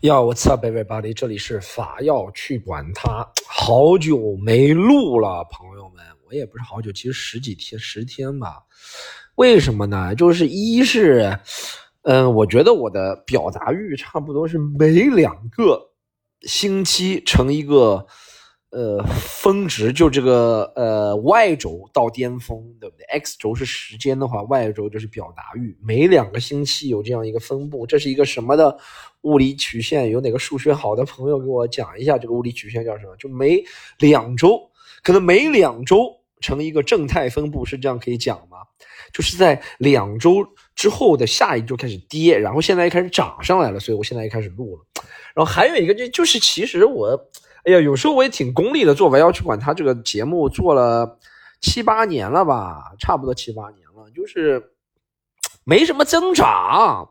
要我 up everybody，这里是法要去管他，好久没录了，朋友们，我也不是好久，其实十几天、十天吧。为什么呢？就是一是，嗯，我觉得我的表达欲差不多是每两个星期成一个。呃，峰值就这个呃，Y 轴到巅峰，对不对？X 轴是时间的话，Y 轴就是表达欲。每两个星期有这样一个分布，这是一个什么的物理曲线？有哪个数学好的朋友给我讲一下这个物理曲线叫什么？就每两周，可能每两周成一个正态分布，是这样可以讲吗？就是在两周之后的下一周开始跌，然后现在又开始涨上来了，所以我现在又开始录了。然后还有一个就就是其实我。哎呀，有时候我也挺功利的，做完要去管他这个节目做了七八年了吧，差不多七八年了，就是没什么增长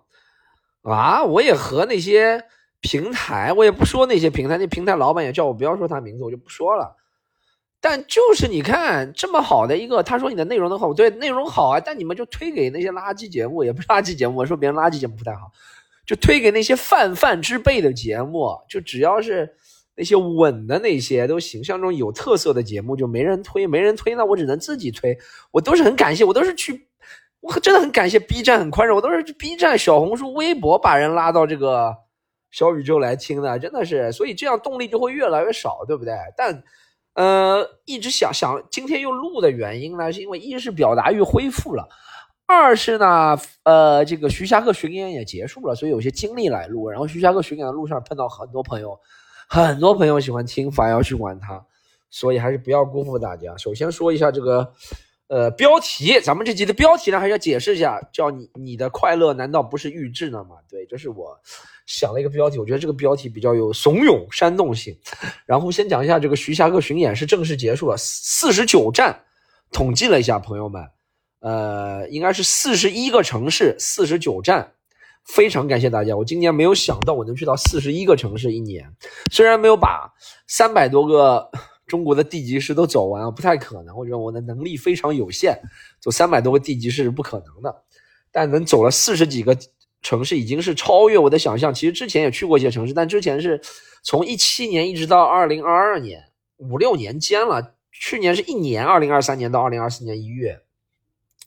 啊。我也和那些平台，我也不说那些平台，那平台老板也叫我不要说他名字，我就不说了。但就是你看这么好的一个，他说你的内容都好，对，内容好啊，但你们就推给那些垃圾节目，也不是垃圾节目，我说别人垃圾节目不太好，就推给那些泛泛之辈的节目，就只要是。那些稳的那些都形象中有特色的节目就没人推，没人推，那我只能自己推。我都是很感谢，我都是去，我真的很感谢 B 站很宽容，我都是 B 站、小红书、微博把人拉到这个小宇宙来听的，真的是，所以这样动力就会越来越少，对不对？但，呃，一直想想今天又录的原因呢，是因为一是表达欲恢复了，二是呢，呃，这个徐霞客巡演也结束了，所以有些精力来录。然后徐霞客巡演的路上碰到很多朋友。很多朋友喜欢听法要去管它，所以还是不要辜负大家。首先说一下这个，呃，标题，咱们这集的标题呢，还是要解释一下，叫你你的快乐难道不是预制的吗？对，这是我想了一个标题，我觉得这个标题比较有怂恿煽动性。然后先讲一下这个徐霞客巡演是正式结束了，四十九站，统计了一下，朋友们，呃，应该是四十一个城市，四十九站。非常感谢大家！我今年没有想到我能去到四十一个城市一年，虽然没有把三百多个中国的地级市都走完，不太可能。我觉得我的能力非常有限，走三百多个地级市是不可能的。但能走了四十几个城市，已经是超越我的想象。其实之前也去过一些城市，但之前是从一七年一直到二零二二年，五六年间了。去年是一年，二零二三年到二零二四年一月，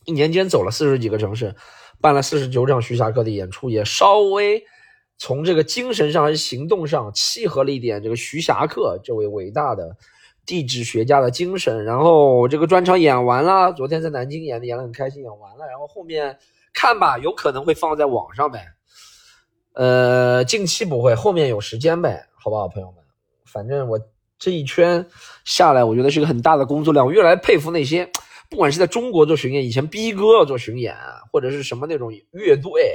一年间走了四十几个城市。办了四十九场徐霞客的演出，也稍微从这个精神上还是行动上契合了一点这个徐霞客这位伟大的地质学家的精神。然后这个专场演完了，昨天在南京演的，演的很开心，演完了。然后后面看吧，有可能会放在网上呗。呃，近期不会，后面有时间呗，好不好，朋友们？反正我这一圈下来，我觉得是一个很大的工作量，我越来越佩服那些。不管是在中国做巡演，以前逼哥要做巡演，或者是什么那种乐队，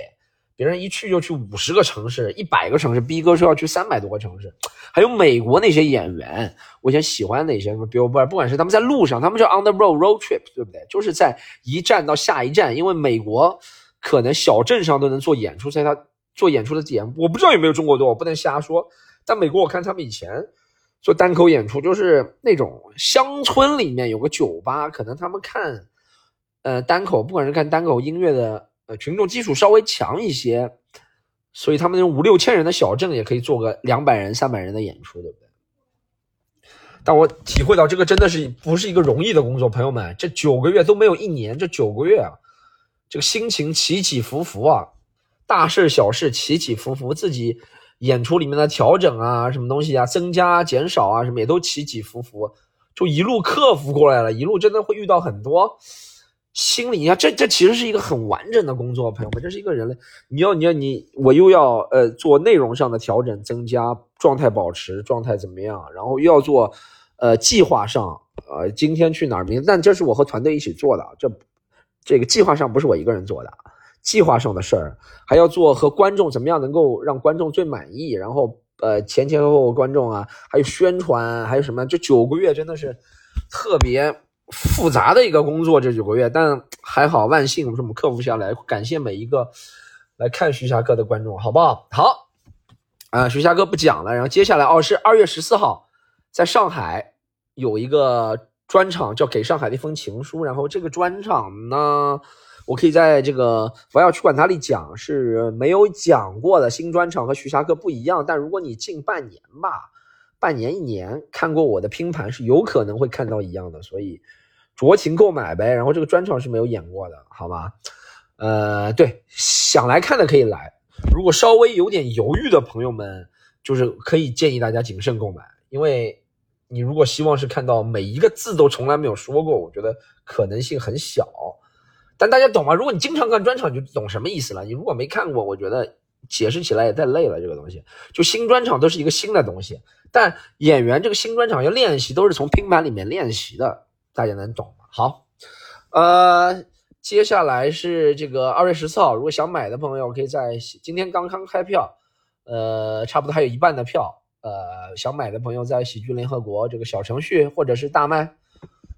别人一去就去五十个城市、一百个城市，逼哥说要去三百多个城市。还有美国那些演员，我以前喜欢那些什么 Billboard，不管是他们在路上，他们叫 on the road road trip，对不对？就是在一站到下一站，因为美国可能小镇上都能做演出，在他做演出的点我不知道有没有中国多，我不能瞎说。但美国我看他们以前。做单口演出就是那种乡村里面有个酒吧，可能他们看，呃，单口，不管是看单口音乐的，呃，群众基础稍微强一些，所以他们那种五六千人的小镇也可以做个两百人、三百人的演出，对不对？但我体会到这个真的是不是一个容易的工作，朋友们，这九个月都没有一年，这九个月啊，这个心情起起伏伏啊，大事小事起起伏伏，自己。演出里面的调整啊，什么东西啊，增加、减少啊，什么也都起起伏伏，就一路克服过来了。一路真的会遇到很多心理，你看，这这其实是一个很完整的工作，朋友们，这是一个人类。你要你要你，我又要呃做内容上的调整、增加、状态保持、状态怎么样，然后又要做呃计划上，呃今天去哪儿，明，但这是我和团队一起做的，这这个计划上不是我一个人做的。计划上的事儿，还要做和观众怎么样能够让观众最满意，然后呃前前后后观众啊，还有宣传，还有什么？这九个月真的是特别复杂的一个工作，这九个月，但还好，万幸我们克服下来，感谢每一个来看徐霞客的观众，好不好？好，啊，徐霞客不讲了，然后接下来哦是二月十四号，在上海有一个专场叫《给上海的一封情书》，然后这个专场呢。我可以在这个我要去管它里讲是没有讲过的新专场和徐霞客不一样，但如果你近半年吧，半年一年看过我的拼盘是有可能会看到一样的，所以酌情购买呗。然后这个专场是没有演过的，好吗？呃，对，想来看的可以来，如果稍微有点犹豫的朋友们，就是可以建议大家谨慎购买，因为。你如果希望是看到每一个字都从来没有说过，我觉得可能性很小。但大家懂吗？如果你经常看专场，你就懂什么意思了。你如果没看过，我觉得解释起来也太累了。这个东西，就新专场都是一个新的东西，但演员这个新专场要练习，都是从拼盘里面练习的。大家能懂吗？好，呃，接下来是这个二月十四号，如果想买的朋友，可以在今天刚刚开票，呃，差不多还有一半的票。呃，想买的朋友在喜剧联合国这个小程序或者是大麦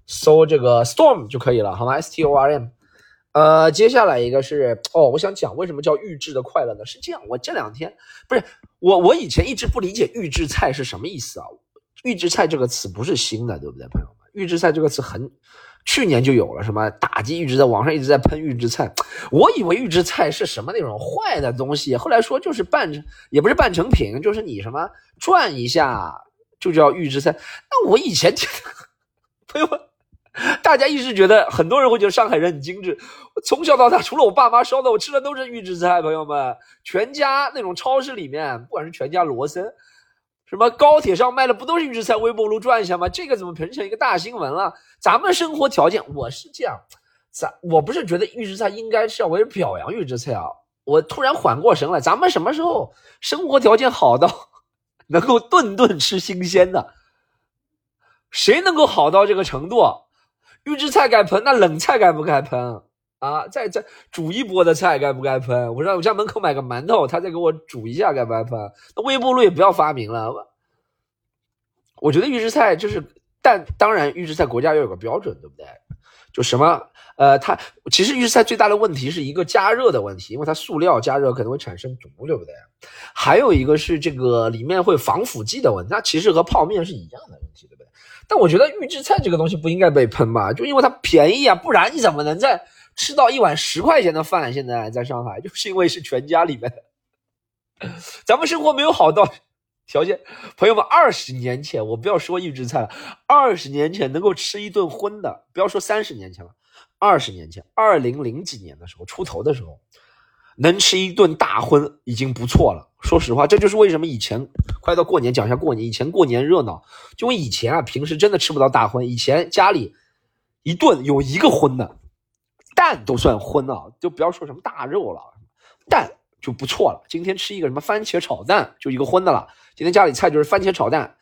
搜这个 Storm 就可以了，好吗？S T O R M。呃，接下来一个是哦，我想讲为什么叫预制的快乐呢？是这样，我这两天不是我，我以前一直不理解预制菜是什么意思啊？预制菜这个词不是新的，对不对，朋友们？预制菜这个词很。去年就有了什么打击预制在，网上一直在喷预制菜，我以为预制菜是什么那种坏的东西，后来说就是半成，也不是半成品，就是你什么转一下就叫预制菜。那我以前听 朋友们，大家一直觉得很多人会觉得上海人很精致，从小到大除了我爸妈烧的，我吃的都是预制菜。朋友们，全家那种超市里面，不管是全家、罗森。什么高铁上卖的不都是预制菜？微波炉转一下吗？这个怎么变成一个大新闻了？咱们生活条件，我是这样，咱我不是觉得预制菜应该是要为表扬预制菜啊。我突然缓过神来，咱们什么时候生活条件好到 能够顿顿吃新鲜的？谁能够好到这个程度？预制菜该喷，那冷菜该不该喷？啊，再再煮一波的菜该不该喷？我让我家门口买个馒头，他再给我煮一下该不该喷？那微波炉也不要发明了。我觉得预制菜就是，但当然预制菜国家要有个标准，对不对？就什么呃，它其实预制菜最大的问题是一个加热的问题，因为它塑料加热可能会产生毒，对不对？还有一个是这个里面会防腐剂的问题，那其实和泡面是一样的问题，对不对？但我觉得预制菜这个东西不应该被喷吧？就因为它便宜啊，不然你怎么能在？吃到一碗十块钱的饭，现在在上海就是因为是全家里面，咱们生活没有好到条件。朋友们，二十年前我不要说预制菜了，二十年前能够吃一顿荤的，不要说三十年前了，二十年前，二零零几年的时候出头的时候，能吃一顿大荤已经不错了。说实话，这就是为什么以前快到过年，讲一下过年。以前过年热闹，就因为以前啊，平时真的吃不到大荤，以前家里一顿有一个荤的。蛋都算荤啊，就不要说什么大肉了，蛋就不错了。今天吃一个什么番茄炒蛋，就一个荤的了。今天家里菜就是番茄炒蛋。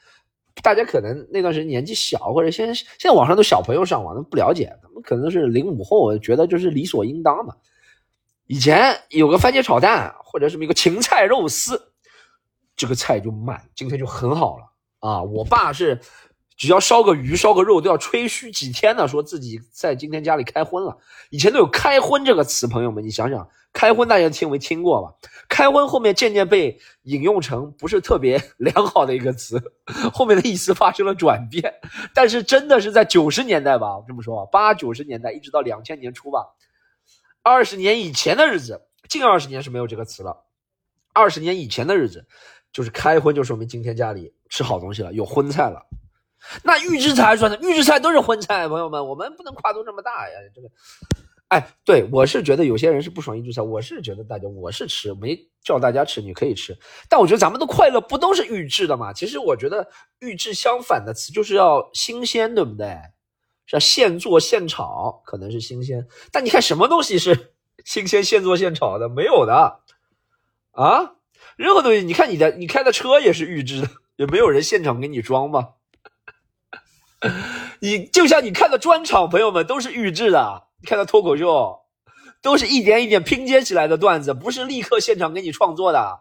大家可能那段时间年纪小，或者现现在网上都小朋友上网，他们不了解，他们可能是零五后，觉得就是理所应当的。以前有个番茄炒蛋，或者什么一个芹菜肉丝，这个菜就满，今天就很好了啊。我爸是。只要烧个鱼、烧个肉，都要吹嘘几天呢，说自己在今天家里开荤了。以前都有“开荤”这个词，朋友们，你想想，“开荤”大家听没听过吧？“开荤”后面渐渐被引用成不是特别 良好的一个词，后面的意思发生了转变。但是真的是在九十年代吧，我这么说，八九十年代一直到两千年初吧，二十年以前的日子，近二十年是没有这个词了。二十年以前的日子，就是开荤，就说明今天家里吃好东西了，有荤菜了。那预制菜算的，预制菜都是荤菜，朋友们，我们不能跨度这么大呀。这个，哎，对我是觉得有些人是不爽预制菜，我是觉得大家我是吃，没叫大家吃，你可以吃。但我觉得咱们的快乐不都是预制的吗？其实我觉得预制相反的词就是要新鲜，对不对？是现做现炒，可能是新鲜。但你看什么东西是新鲜现做现炒的？没有的啊，任何东西，你看你的你开的车也是预制的，也没有人现场给你装吧。你就像你看的专场，朋友们都是预制的。你看的脱口秀，都是一点一点拼接起来的段子，不是立刻现场给你创作的。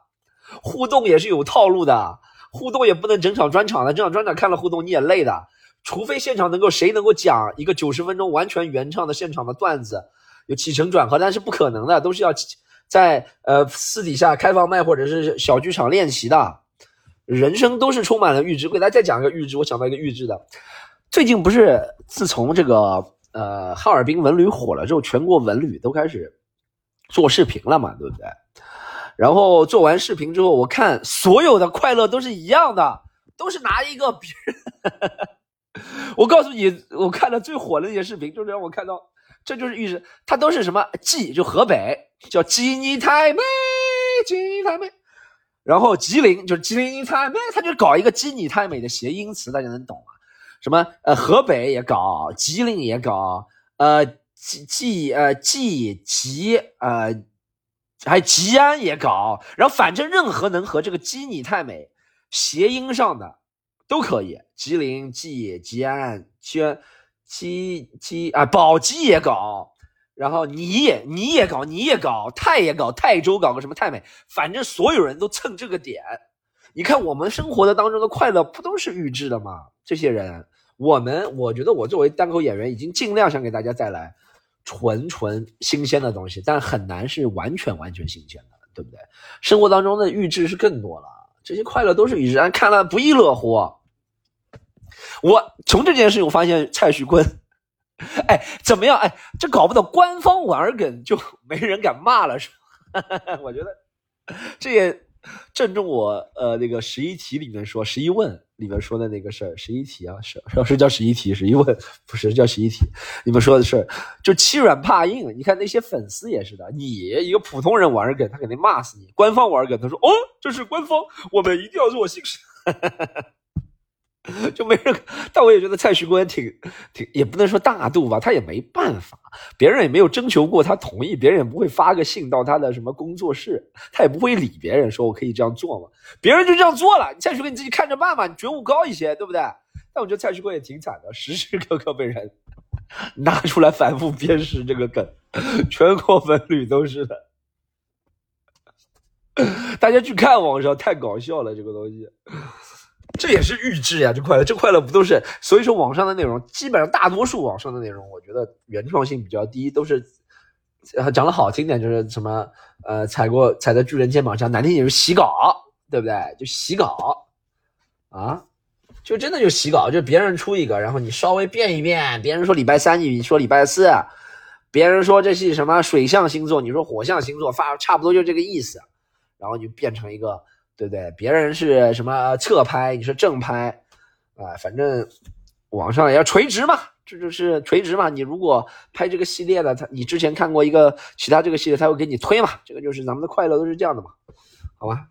互动也是有套路的，互动也不能整场专场的，整场专场看了互动你也累的。除非现场能够谁能够讲一个九十分钟完全原唱的现场的段子，有起承转合，但是不可能的，都是要在呃私底下开放麦或者是小剧场练习的。人生都是充满了预知，我给大家再讲一个预知，我想到一个预知的。最近不是自从这个呃哈尔滨文旅火了之后，全国文旅都开始做视频了嘛，对不对？然后做完视频之后，我看所有的快乐都是一样的，都是拿一个别人。我告诉你，我看的最火的那些视频，就是让我看到，这就是预示，它都是什么吉，就河北叫吉你太美，吉你太美。然后吉林就是吉林你太美，他就搞一个吉你太美的谐音词，大家能懂吗？什么呃，河北也搞，吉林也搞，呃，吉吉呃吉吉呃。还吉安也搞，然后反正任何能和这个鸡你太美谐音上的都可以。吉林、吉野吉安、吉吉吉啊，宝鸡也搞，然后你也你也搞，你也搞，泰也搞，泰州搞个什么泰美，反正所有人都蹭这个点。你看我们生活的当中的快乐不都是预制的吗？这些人，我们我觉得我作为单口演员已经尽量想给大家带来。纯纯新鲜的东西，但很难是完全完全新鲜的，对不对？生活当中的预制是更多了，这些快乐都是预制，看了不亦乐乎。我从这件事我发现蔡徐坤，哎，怎么样？哎，这搞不懂官方玩梗就没人敢骂了，是吧？我觉得这也。正中我呃那个十一题里面说十一问里面说的那个事儿，十一题啊是是叫十一题，十一问不是叫十一题。你们说的事儿就欺软怕硬，你看那些粉丝也是的，你一个普通人玩梗，他肯定骂死你；官方玩梗，他说哦这是官方，我们一定要做新事。就没人，但我也觉得蔡徐坤挺挺，也不能说大度吧，他也没办法，别人也没有征求过他同意，别人也不会发个信到他的什么工作室，他也不会理别人说我可以这样做吗？别人就这样做了，蔡徐坤你自己看着办嘛，你觉悟高一些，对不对？但我觉得蔡徐坤也挺惨的，时时刻刻被人 拿出来反复鞭尸这个梗，全国文旅都是的，大家去看网上太搞笑了，这个东西。这也是预制呀，这快乐，这快乐不都是？所以说网上的内容，基本上大多数网上的内容，我觉得原创性比较低，都是讲的好听点，就是什么呃踩过踩在巨人肩膀上，难听点就是洗稿，对不对？就洗稿啊，就真的就洗稿，就别人出一个，然后你稍微变一变，别人说礼拜三，你说礼拜四，别人说这是什么水象星座，你说火象星座，发差不多就这个意思，然后就变成一个。对不对？别人是什么侧拍，你是正拍，啊，反正网上也要垂直嘛，这就是垂直嘛。你如果拍这个系列的，他你之前看过一个其他这个系列，他会给你推嘛。这个就是咱们的快乐都是这样的嘛，好吧？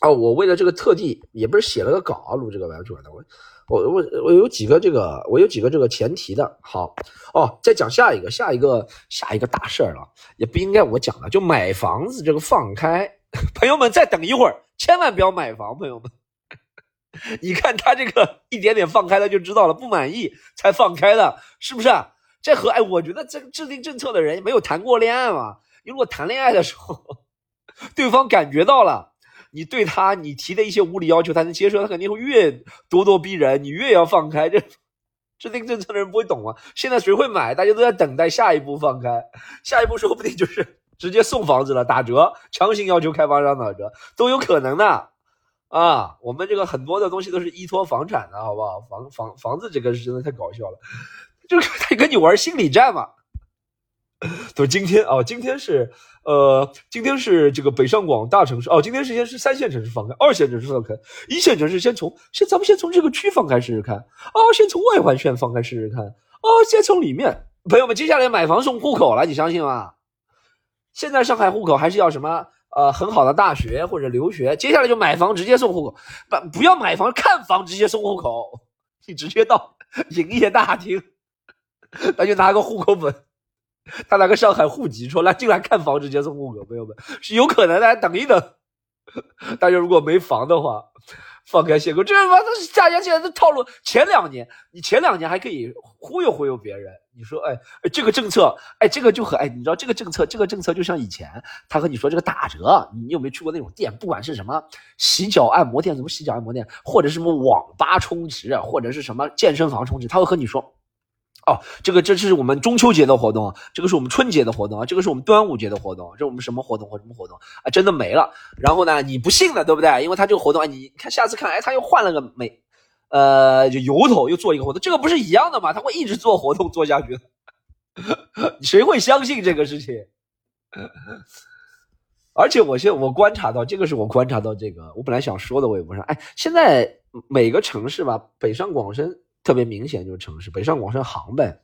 哦，我为了这个特地也不是写了个稿录这个完整的，我我我我有几个这个我有几个这个前提的。好哦，再讲下一个下一个下一个大事了，也不应该我讲了，就买房子这个放开。朋友们，再等一会儿，千万不要买房。朋友们，你看他这个一点点放开了就知道了，不满意才放开的，是不是？这和哎，我觉得这个制定政策的人没有谈过恋爱嘛？你如果谈恋爱的时候，对方感觉到了你对他你提的一些无理要求，他能接受，他肯定会越咄咄逼人，你越要放开。这 制定政策的人不会懂啊？现在谁会买？大家都在等待下一步放开，下一步说不定就是。直接送房子了，打折，强行要求开发商打折都有可能的，啊，我们这个很多的东西都是依托房产的，好不好？房房房子这个是真的太搞笑了，就是他跟你玩心理战嘛。都今天啊，今天是呃，今天是这个北上广大城市哦，今天是先是三线城市放开，二线城市放开，一线城市先从先咱们先从这个区放开试试看，哦，先从外环线放开试试看，哦，先从里面，朋友们，接下来买房送户口了，你相信吗？现在上海户口还是要什么？呃，很好的大学或者留学。接下来就买房直接送户口，不不要买房看房直接送户口。你直接到营业大厅，那就拿个户口本，他拿个上海户籍出来进来看房直接送户口，朋友们是有可能的。等一等，大家如果没房的话。放开限购，这他妈都是大家现在的套路。前两年，你前两年还可以忽悠忽悠别人，你说，哎，这个政策，哎，这个就和，哎，你知道这个政策，这个政策就像以前他和你说这个打折，你有没有去过那种店？不管是什么洗脚按摩店，什么洗脚按摩店，或者什么网吧充值，或者是什么健身房充值，他会和你说。哦，这个这是我们中秋节的活动，这个是我们春节的活动，这个是我们端午节的活动，这我们什么活动或什么活动啊？真的没了。然后呢，你不信了，对不对？因为他这个活动，你看下次看，哎，他又换了个美，呃，就由头又做一个活动，这个不是一样的吗？他会一直做活动做下去，谁会相信这个事情？而且我现在我观察到，这个是我观察到这个，我本来想说的，我也不说。哎，现在每个城市吧，北上广深特别明显就是城市，北上广深杭呗。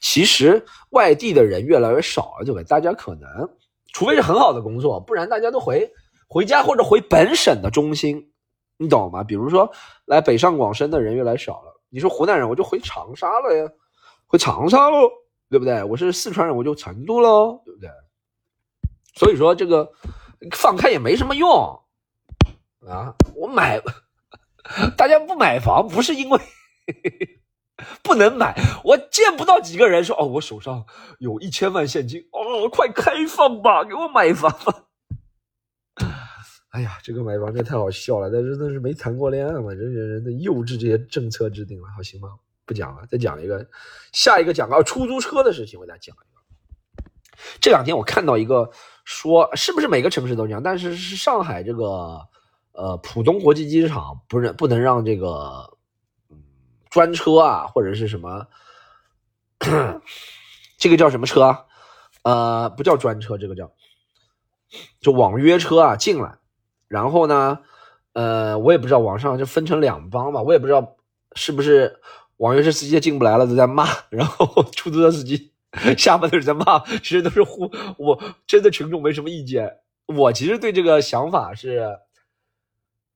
其实外地的人越来越少了，对吧？大家可能，除非是很好的工作，不然大家都回回家或者回本省的中心，你懂吗？比如说来北上广深的人越来越少了。你说湖南人，我就回长沙了呀，回长沙喽，对不对？我是四川人，我就成都喽，对不对？所以说这个放开也没什么用啊！我买，大家不买房不是因为 不能买，我见不到几个人说哦，我手上有一千万现金哦，快开放吧，给我买房吧！哎呀，这个买房这太好笑了，但是那是没谈过恋爱嘛，这些人的幼稚，这些政策制定了，好行吗？不讲了，再讲一个，下一个讲个出租车的事情，我再讲一个。这两天我看到一个。说是不是每个城市都这样？但是是上海这个呃浦东国际机场不能不能让这个专车啊或者是什么 这个叫什么车？呃不叫专车，这个叫就网约车啊进来。然后呢呃我也不知道网上就分成两帮吧，我也不知道是不是网约车司机进不来了都在骂，然后出租车司机。下面的人在骂，其实都是互，我真的群众没什么意见。我其实对这个想法是，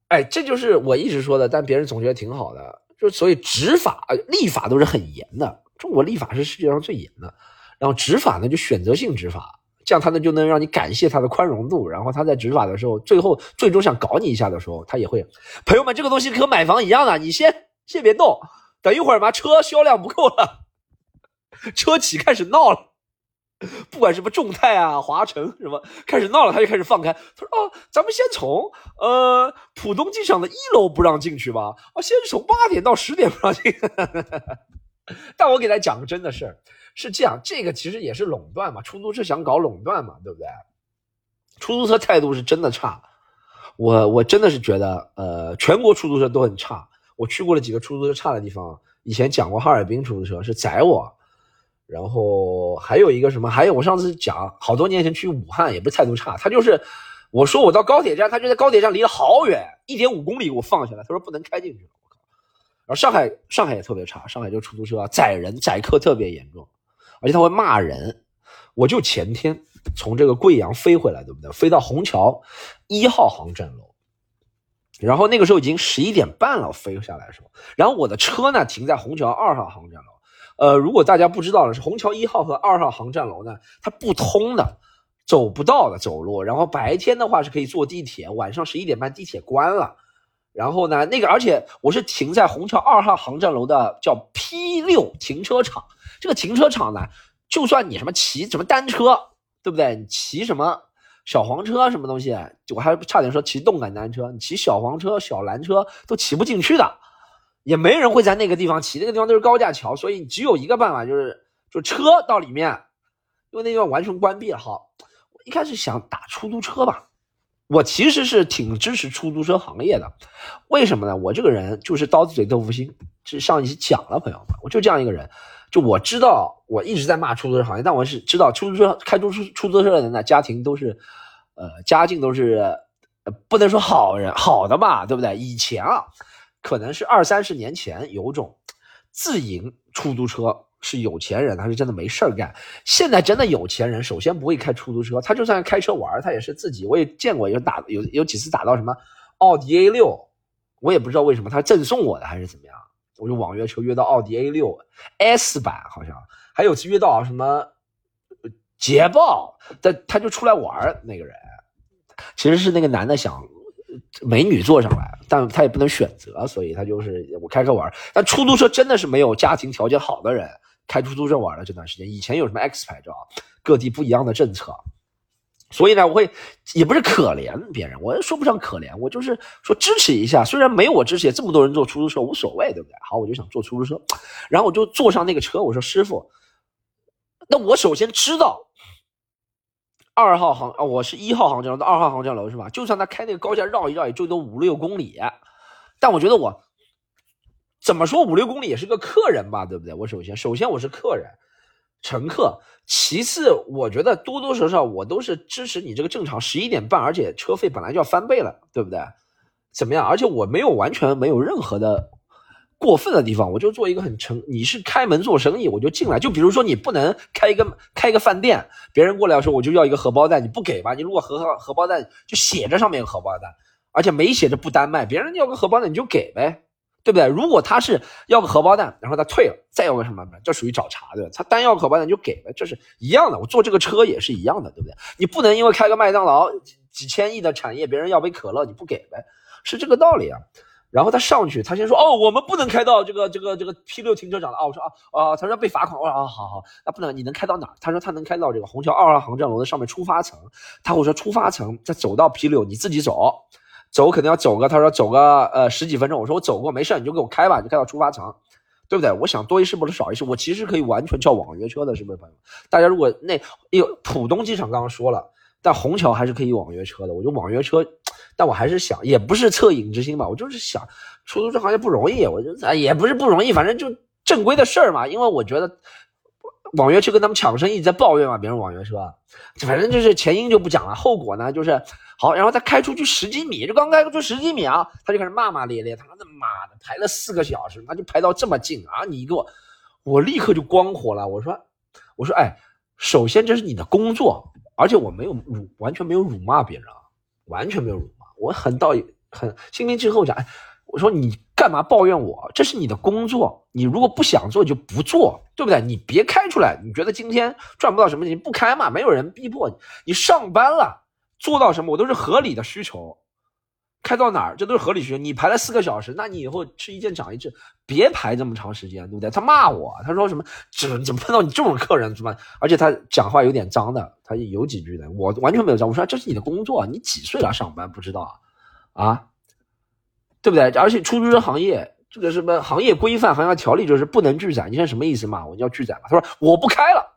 哎，这就是我一直说的，但别人总觉得挺好的。就所以执法、立法都是很严的，中国立法是世界上最严的。然后执法呢，就选择性执法，这样他呢就能让你感谢他的宽容度。然后他在执法的时候，最后最终想搞你一下的时候，他也会，朋友们，这个东西和买房一样的，你先先别动，等一会儿吧，车销量不够了。车企开始闹了，不管什么众泰啊、华晨什么开始闹了，他就开始放开。他说：“哦，咱们先从呃浦东机场的一楼不让进去吧。哦，先从八点到十点不让进。但我给大家讲个真的事儿，是这样，这个其实也是垄断嘛，出租车想搞垄断嘛，对不对？出租车态度是真的差，我我真的是觉得，呃，全国出租车都很差。我去过了几个出租车差的地方，以前讲过哈尔滨出租车是宰我。”然后还有一个什么？还有我上次讲好多年前去武汉，也不是态度差，他就是我说我到高铁站，他就在高铁站离得好远，一点五公里给我放下来，他说不能开进去。我靠！然后上海上海也特别差，上海就出租车宰人宰客特别严重，而且他会骂人。我就前天从这个贵阳飞回来，对不对？飞到虹桥一号航站楼，然后那个时候已经十一点半了，我飞下来的时候，然后我的车呢停在虹桥二号航站楼。呃，如果大家不知道的是，虹桥一号和二号航站楼呢，它不通的，走不到的走路。然后白天的话是可以坐地铁，晚上十一点半地铁关了。然后呢，那个而且我是停在虹桥二号航站楼的叫 P 六停车场。这个停车场呢，就算你什么骑什么单车，对不对？你骑什么小黄车什么东西，我还差点说骑动感单车，你骑小黄车、小蓝车都骑不进去的。也没人会在那个地方骑，那个地方都是高架桥，所以只有一个办法，就是就车到里面，因为那地方完全关闭了。好，我一开始想打出租车吧，我其实是挺支持出租车行业的，为什么呢？我这个人就是刀子嘴豆腐心，这上一期讲了，朋友们，我就这样一个人，就我知道我一直在骂出租车行业，但我是知道出租车开出租出租车的人呢，家庭都是，呃，家境都是，不能说好人好的吧，对不对？以前啊。可能是二三十年前有种自营出租车是有钱人，他是真的没事儿干。现在真的有钱人，首先不会开出租车，他就算开车玩，他也是自己。我也见过有打有有几次打到什么奥迪 A 六，我也不知道为什么他赠送我的还是怎么样，我就网约车约到奥迪 A 六 S 版，好像还有次约到什么捷豹，他他就出来玩那个人，其实是那个男的想。美女坐上来，但他也不能选择，所以他就是我开车玩。但出租车真的是没有家庭条件好的人开出租车玩了。这段时间，以前有什么 X 牌照，各地不一样的政策，所以呢，我会也不是可怜别人，我说不上可怜，我就是说支持一下。虽然没有我支持，也这么多人坐出租车无所谓，对不对？好，我就想坐出租车，然后我就坐上那个车，我说师傅，那我首先知道。二号航啊，我是一号航站楼到二号航站楼是吧？就算他开那个高架绕一绕，也就都五六公里。但我觉得我怎么说五六公里也是个客人吧，对不对？我首先，首先我是客人，乘客。其次，我觉得多多少少我都是支持你这个正常十一点半，而且车费本来就要翻倍了，对不对？怎么样？而且我没有完全没有任何的过分的地方，我就做一个很诚。你是开门做生意，我就进来。就比如说你不能开一个开一个饭店，别人过来说我就要一个荷包蛋，你不给吧？你如果荷荷荷包蛋就写着上面有荷包蛋，而且没写着不单卖，别人要个荷包蛋你就给呗，对不对？如果他是要个荷包蛋，然后他退了，再要个什么，这属于找茬的。他单要荷包蛋你就给呗，这是一样的。我坐这个车也是一样的，对不对？你不能因为开个麦当劳几千亿的产业，别人要杯可乐你不给呗。是这个道理啊，然后他上去，他先说哦，我们不能开到这个这个这个 P 六停车场了啊。我说啊啊，他说被罚款。我说啊，好好，那不能，你能开到哪？他说他能开到这个虹桥二号航站楼的上面出发层。他会说出发层再走到 P 六，你自己走，走肯定要走个，他说走个呃十几分钟。我说我走过没事，你就给我开吧，你开到出发层，对不对？我想多一事不如少一事，我其实可以完全叫网约车的，是不是朋友？大家如果那有浦东机场刚刚说了，但虹桥还是可以网约车的，我觉得网约车。但我还是想，也不是恻隐之心吧，我就是想，出租车行业不容易，我就哎也不是不容易，反正就正规的事儿嘛。因为我觉得网约车跟他们抢生意在抱怨嘛，别人网约车，反正就是前因就不讲了，后果呢就是好，然后他开出去十几米，就刚开出十几米啊，他就开始骂骂咧咧，他的妈的排了四个小时，他就排到这么近啊，你给我，我立刻就光火了，我说我说哎，首先这是你的工作，而且我没有辱，完全没有辱骂别人啊，完全没有辱。我很到很心平气和讲，我说你干嘛抱怨我？这是你的工作，你如果不想做就不做，对不对？你别开出来，你觉得今天赚不到什么钱，不开嘛，没有人逼迫你。你上班了，做到什么我都是合理的需求，开到哪儿这都是合理需求。你排了四个小时，那你以后吃一堑长一智，别排这么长时间，对不对？他骂我，他说什么？怎怎么碰到你这种客人是吧？而且他讲话有点脏的，他有几句的，我完全没有脏。我说这是你的工作，你几岁了上班不知道啊？啊，对不对？而且出租车行业这个什么行业规范、行业条例就是不能拒载。你现在什么意思骂？我要拒载吗？他说我不开了，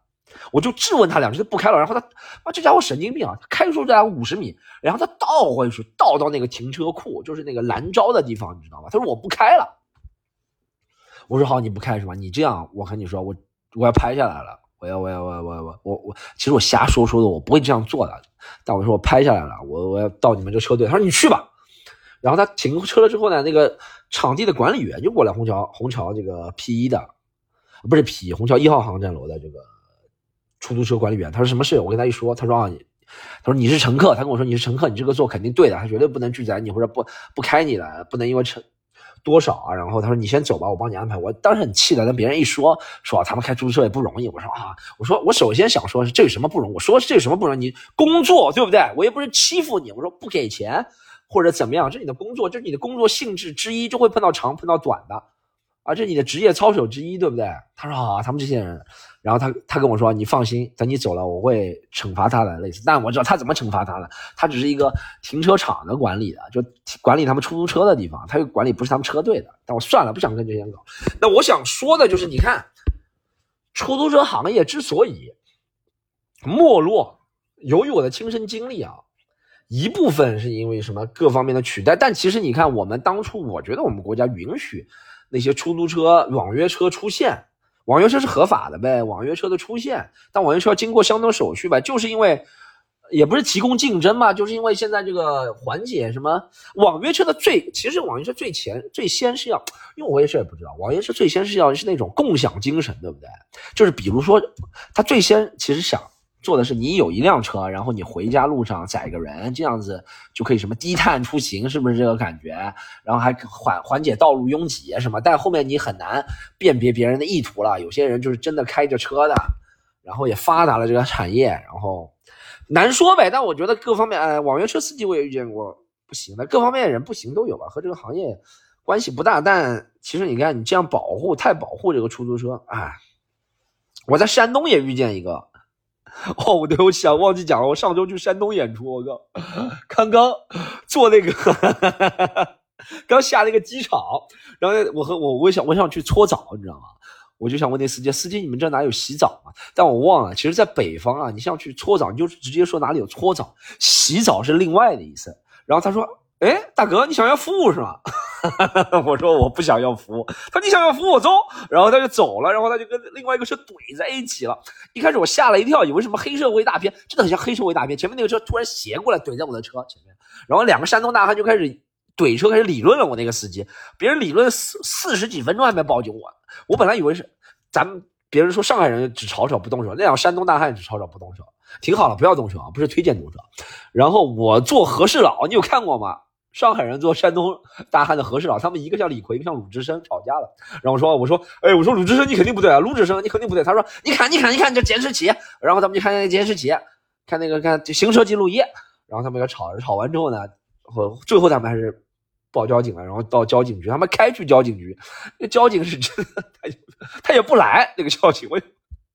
我就质问他两句，他不开了。然后他，啊，这家伙神经病啊！他开出来五十米，然后他倒回去，倒到那个停车库，就是那个蓝招的地方，你知道吗？他说我不开了。我说好，你不开是吧？你这样，我跟你说，我我要拍下来了，我要我要我我我我我，其实我瞎说说的，我不会这样做的。但我说我拍下来了，我我要到你们这车队。他说你去吧。然后他停车了之后呢，那个场地的管理员就过来，虹桥虹桥这个 P 一的，不是 P 虹桥一号航站楼的这个出租车管理员，他说什么事？我跟他一说，他说啊，他说你是乘客，他跟我说你是乘客，你这个做肯定对的，他绝对不能拒载你或者不不开你的，不能因为乘多少啊。然后他说你先走吧，我帮你安排。我当时很气的，跟别人一说说啊他们开出租车也不容易。我说啊，我说我首先想说是这有什么不容易？我说这有什么不容易？你工作对不对？我又不是欺负你。我说不给钱。或者怎么样？这是你的工作，这是你的工作性质之一，就会碰到长碰到短的，啊，这是你的职业操守之一，对不对？他说啊，他们这些人，然后他他跟我说，你放心，等你走了，我会惩罚他的，类似。但我知道他怎么惩罚他的，他只是一个停车场的管理的，就管理他们出租车的地方，他又管理不是他们车队的。但我算了，不想跟这些人搞。那我想说的就是，你看，出租车行业之所以没落，由于我的亲身经历啊。一部分是因为什么各方面的取代，但其实你看，我们当初我觉得我们国家允许那些出租车、网约车出现，网约车是合法的呗，网约车的出现，但网约车要经过相当手续吧，就是因为也不是提供竞争嘛，就是因为现在这个缓解什么网约车的最，其实网约车最前最先是要，因为我也是也不知道，网约车最先是要是那种共享精神，对不对？就是比如说他最先其实想。做的是你有一辆车，然后你回家路上载个人，这样子就可以什么低碳出行，是不是这个感觉？然后还缓缓解道路拥挤什么？但后面你很难辨别别人的意图了。有些人就是真的开着车的，然后也发达了这个产业，然后难说呗。但我觉得各方面，呃，网约车司机我也遇见过不行的，各方面的人不行都有吧，和这个行业关系不大。但其实你看，你这样保护太保护这个出租车，哎，我在山东也遇见一个。哦，我对我想忘记讲了，我上周去山东演出，我靠，刚刚坐那个，刚下那个机场，然后我和我我想我想去搓澡，你知道吗？我就想问那司机，司机你们这哪有洗澡吗？但我忘了，其实，在北方啊，你像去搓澡，你就直接说哪里有搓澡，洗澡是另外的意思。然后他说，哎，大哥，你想要服务是吗？我说我不想要服务，他说你想要服务我走，然后他就走了，然后他就跟另外一个车怼在一起了。一开始我吓了一跳，以为什么黑社会大片，真的很像黑社会大片。前面那个车突然斜过来怼在我的车前面，然后两个山东大汉就开始怼车，开始理论了。我那个司机，别人理论四四十几分钟还没报警，我我本来以为是咱们别人说上海人只吵吵不动手，那两个山东大汉只吵吵不动手，挺好了，不要动手啊，不是推荐动手。然后我做和事佬，你有看过吗？上海人做山东大汉的和事佬，他们一个叫李逵，一个叫鲁智深，吵架了。然后说，我说，哎，我说鲁智深你肯定不对啊，鲁智深你肯定不对。他说，你看，你看，你看这监视器。然后他们就看那个监视器，看那个看行车记录仪。然后他们就吵，吵完之后呢，最后他们还是报交警了。然后到交警局，他们开去交警局，那交警是真的，他他也不来。那个交警，我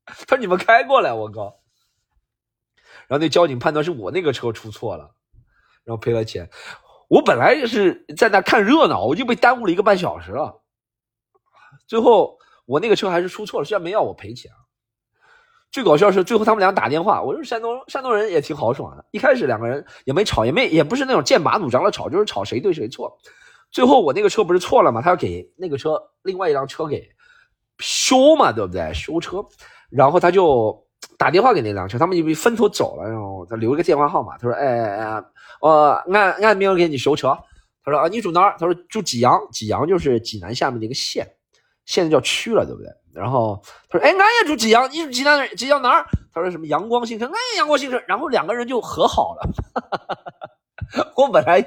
他说你们开过来，我靠。然后那交警判断是我那个车出错了，然后赔了钱。我本来是在那看热闹，我就被耽误了一个半小时了。最后我那个车还是出错了，虽然没要我赔钱。最搞笑是最后他们俩打电话，我说山东山东人也挺豪爽的。一开始两个人也没吵，也没也不是那种剑拔弩张的吵，就是吵谁对谁错。最后我那个车不是错了嘛，他要给那个车另外一辆车给修嘛，对不对？修车，然后他就。打电话给那辆车，他们就分头走了，然后他留一个电话号码，他说：“哎哎哎，我按按明给你收车。”他说：“啊，你住哪儿？”他说：“住济阳，济阳就是济南下面的一个县，现在叫区了，对不对？”然后他说：“哎，俺也住济阳，你住济南哪济阳哪儿？”他说：“什么阳光新城？俺也阳光新城。”然后两个人就和好了。我本来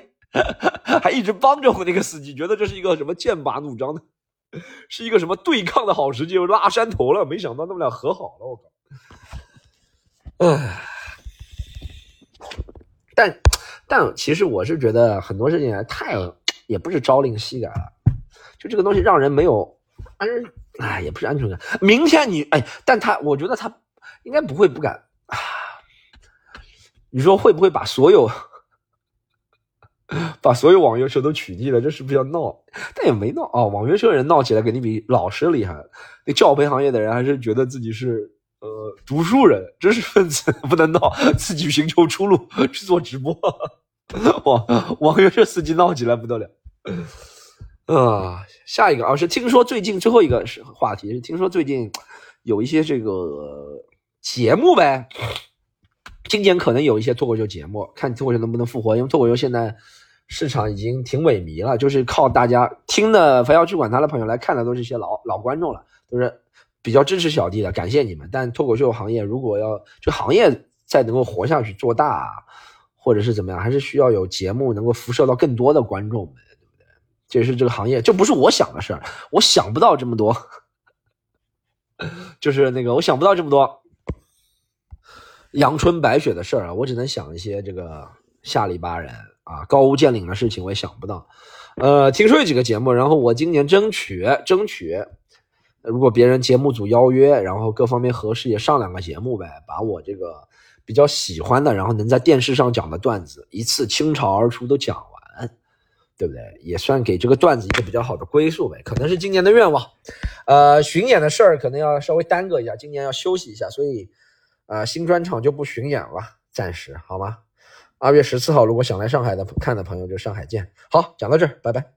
还一直帮着我那个司机，觉得这是一个什么剑拔弩张的，是一个什么对抗的好时机，我拉山头了。没想到他们俩和好了，我靠！唉，但但其实我是觉得很多事情太也不是朝令夕改了，就这个东西让人没有安，哎，也不是安全感。明天你哎，但他我觉得他应该不会不敢啊。你说会不会把所有把所有网约车都取缔了？这是不是要闹？但也没闹啊。网约车人闹起来肯定比老师厉害。那教培行业的人还是觉得自己是。呃，读书人、知识分子不能闹，自己寻求出路去做直播。网网约车司机闹起来不得了。啊，下一个啊是听说最近最后一个是话题是听说最近有一些这个节目呗，今年可能有一些脱口秀节目，看脱口秀能不能复活，因为脱口秀现在市场已经挺萎靡了，就是靠大家听的，非要去管他的朋友来看的都是一些老老观众了，都是。比较支持小弟的，感谢你们。但脱口秀行业如果要这行业再能够活下去、做大，或者是怎么样，还是需要有节目能够辐射到更多的观众们，对不对？这是这个行业，这不是我想的事儿，我想不到这么多，就是那个我想不到这么多阳春白雪的事儿啊，我只能想一些这个下里巴人啊、高屋建瓴的事情，我也想不到。呃，听说有几个节目，然后我今年争取争取。如果别人节目组邀约，然后各方面合适，也上两个节目呗，把我这个比较喜欢的，然后能在电视上讲的段子一次倾巢而出都讲完，对不对？也算给这个段子一个比较好的归宿呗。可能是今年的愿望。呃，巡演的事儿可能要稍微耽搁一下，今年要休息一下，所以呃，新专场就不巡演了，暂时好吗？二月十四号，如果想来上海的看的朋友，就上海见。好，讲到这儿，拜拜。